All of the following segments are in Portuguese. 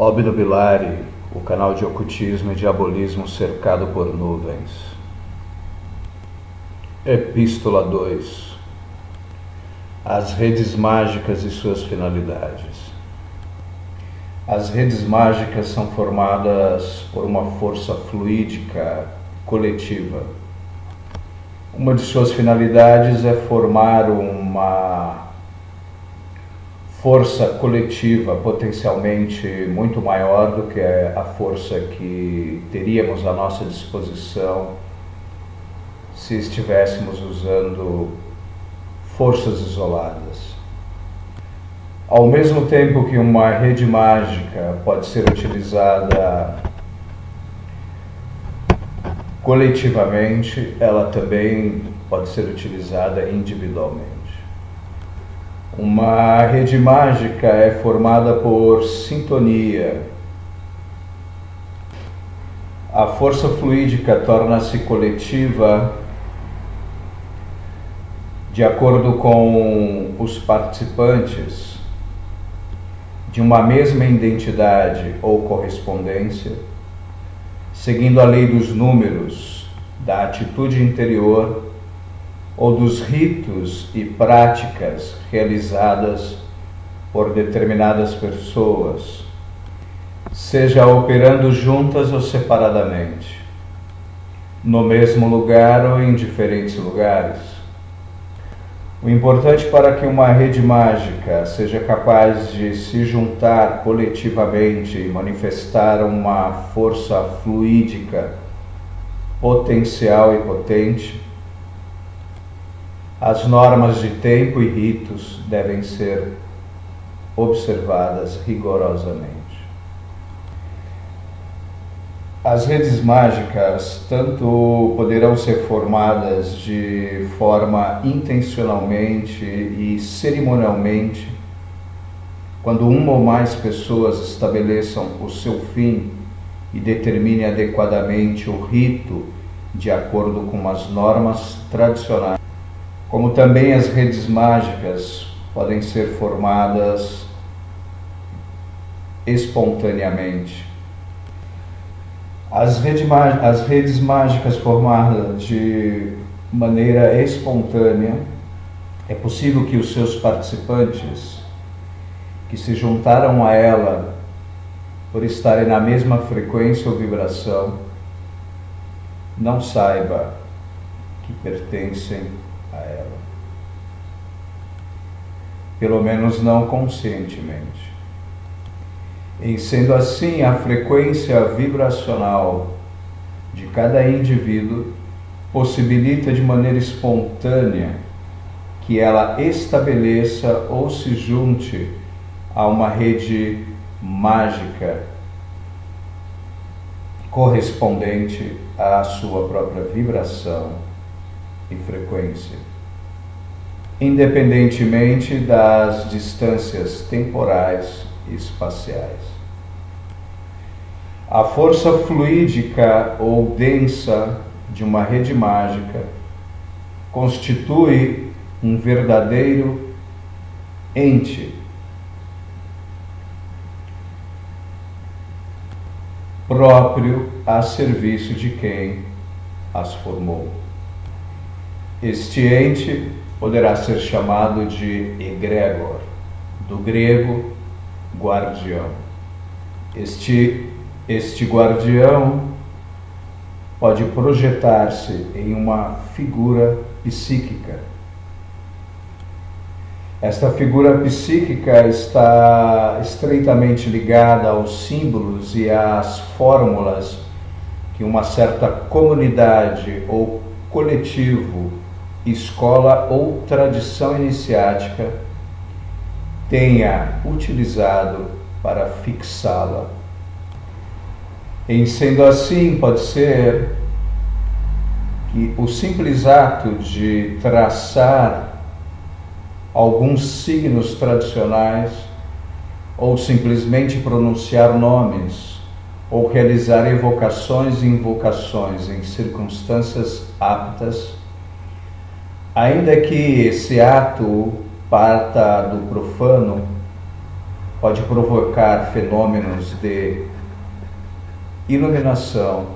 Obnubilare, o canal de ocultismo e diabolismo cercado por nuvens. Epístola 2 As redes mágicas e suas finalidades. As redes mágicas são formadas por uma força fluídica coletiva. Uma de suas finalidades é formar uma força coletiva potencialmente muito maior do que a força que teríamos à nossa disposição se estivéssemos usando forças isoladas. Ao mesmo tempo que uma rede mágica pode ser utilizada coletivamente, ela também pode ser utilizada individualmente. Uma rede mágica é formada por sintonia. A força fluídica torna-se coletiva de acordo com os participantes de uma mesma identidade ou correspondência, seguindo a lei dos números, da atitude interior ou dos ritos e práticas realizadas por determinadas pessoas, seja operando juntas ou separadamente, no mesmo lugar ou em diferentes lugares. O importante para que uma rede mágica seja capaz de se juntar coletivamente e manifestar uma força fluídica potencial e potente as normas de tempo e ritos devem ser observadas rigorosamente. As redes mágicas tanto poderão ser formadas de forma intencionalmente e cerimonialmente, quando uma ou mais pessoas estabeleçam o seu fim e determine adequadamente o rito de acordo com as normas tradicionais como também as redes mágicas podem ser formadas espontaneamente. As, rede, as redes mágicas formadas de maneira espontânea, é possível que os seus participantes que se juntaram a ela por estarem na mesma frequência ou vibração não saiba que pertencem a ela. Pelo menos não conscientemente. E sendo assim, a frequência vibracional de cada indivíduo possibilita de maneira espontânea que ela estabeleça ou se junte a uma rede mágica correspondente à sua própria vibração e frequência, independentemente das distâncias temporais e espaciais. A força fluídica ou densa de uma rede mágica constitui um verdadeiro ente próprio a serviço de quem as formou. Este ente poderá ser chamado de egregor, do grego guardião. Este, este guardião pode projetar-se em uma figura psíquica. Esta figura psíquica está estreitamente ligada aos símbolos e às fórmulas que uma certa comunidade ou coletivo escola ou tradição iniciática tenha utilizado para fixá-la. Em sendo assim, pode ser que o simples ato de traçar alguns signos tradicionais ou simplesmente pronunciar nomes ou realizar evocações e invocações em circunstâncias aptas Ainda que esse ato parta do profano, pode provocar fenômenos de iluminação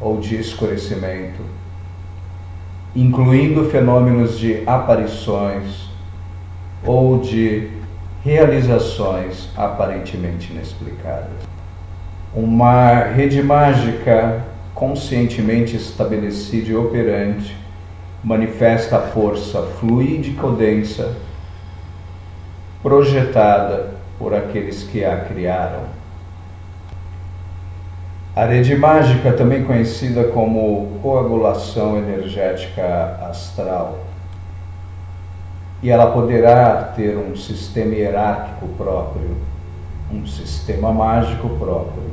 ou de escurecimento, incluindo fenômenos de aparições ou de realizações aparentemente inexplicadas. Uma rede mágica conscientemente estabelecida e operante manifesta a força fluídica ou densa projetada por aqueles que a criaram. A rede mágica, também conhecida como coagulação energética astral, e ela poderá ter um sistema hierárquico próprio, um sistema mágico próprio,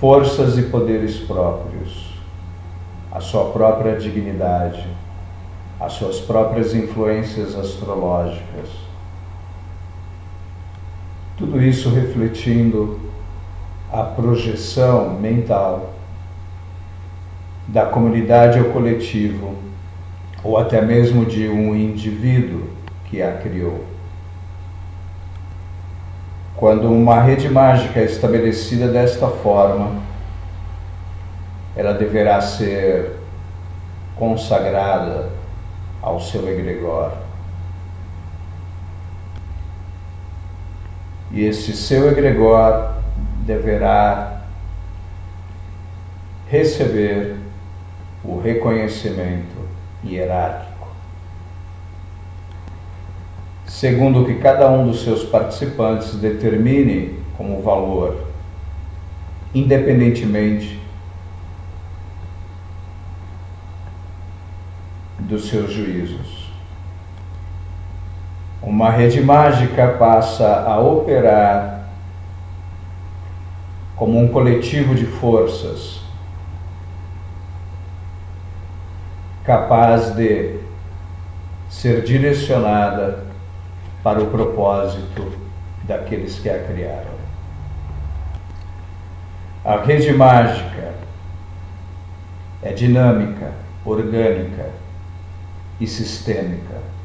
forças e poderes próprios, a sua própria dignidade, as suas próprias influências astrológicas. Tudo isso refletindo a projeção mental da comunidade ou coletivo, ou até mesmo de um indivíduo que a criou. Quando uma rede mágica é estabelecida desta forma, ela deverá ser consagrada ao seu egregor. E este seu egregor deverá receber o reconhecimento hierárquico. Segundo que cada um dos seus participantes determine como valor, independentemente dos seus juízos. Uma rede mágica passa a operar como um coletivo de forças capaz de ser direcionada para o propósito daqueles que a criaram. A rede mágica é dinâmica, orgânica, e sistêmica.